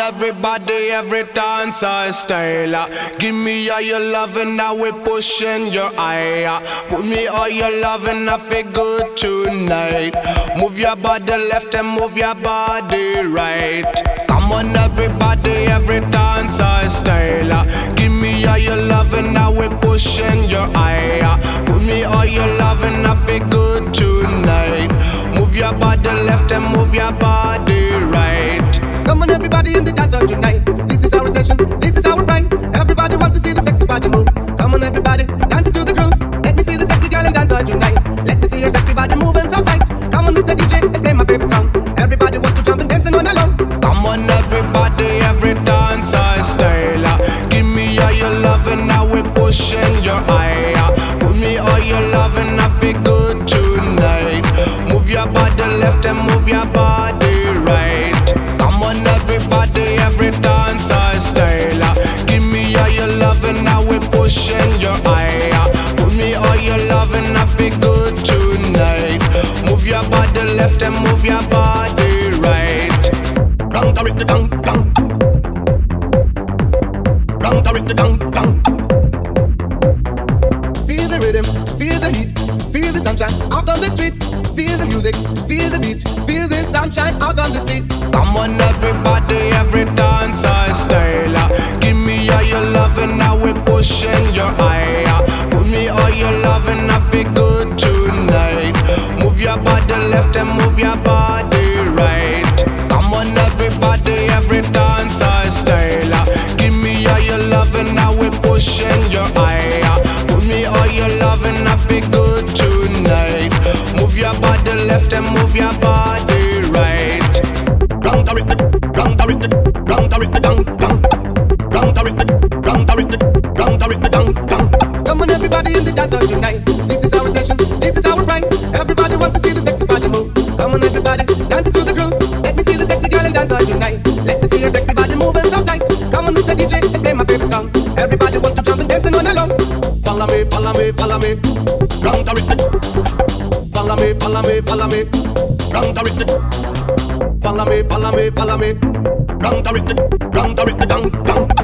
Everybody, every dancer style. Give me all your loving, now we pushing your eye. Put me all your love and I feel good tonight. Move your body left and move your body right. Come on, everybody, every dancer style. Give me all your love, loving, now we pushing your eye. Put me all your loving, I feel good tonight. Move your body left and move your body right. Come on, everybody in the dance hall tonight. This is our session, this is our ride. Everybody want to see the sexy body move. Come on, everybody, dance to the groove. Let me see the sexy girl and dance hall tonight. Let me see your sexy body moving so loving, I feel good tonight. Move your body left and move your body right. The dang dang. Rang the the dang dang. Feel the rhythm, feel the heat, feel the sunshine out on the street. Feel the music, feel the beat, feel the sunshine out on the street. Come on, everybody, every dancer your body right. Come on, everybody, every dancer style. Give me all your love loving, now we pushing your eye. Put me all your loving, I feel good tonight. Move your body left and move your body right. Come on, everybody in the dance hall tonight. This is our session, this Follow me, follow me, follow me. Round the me. Round the Follow me, follow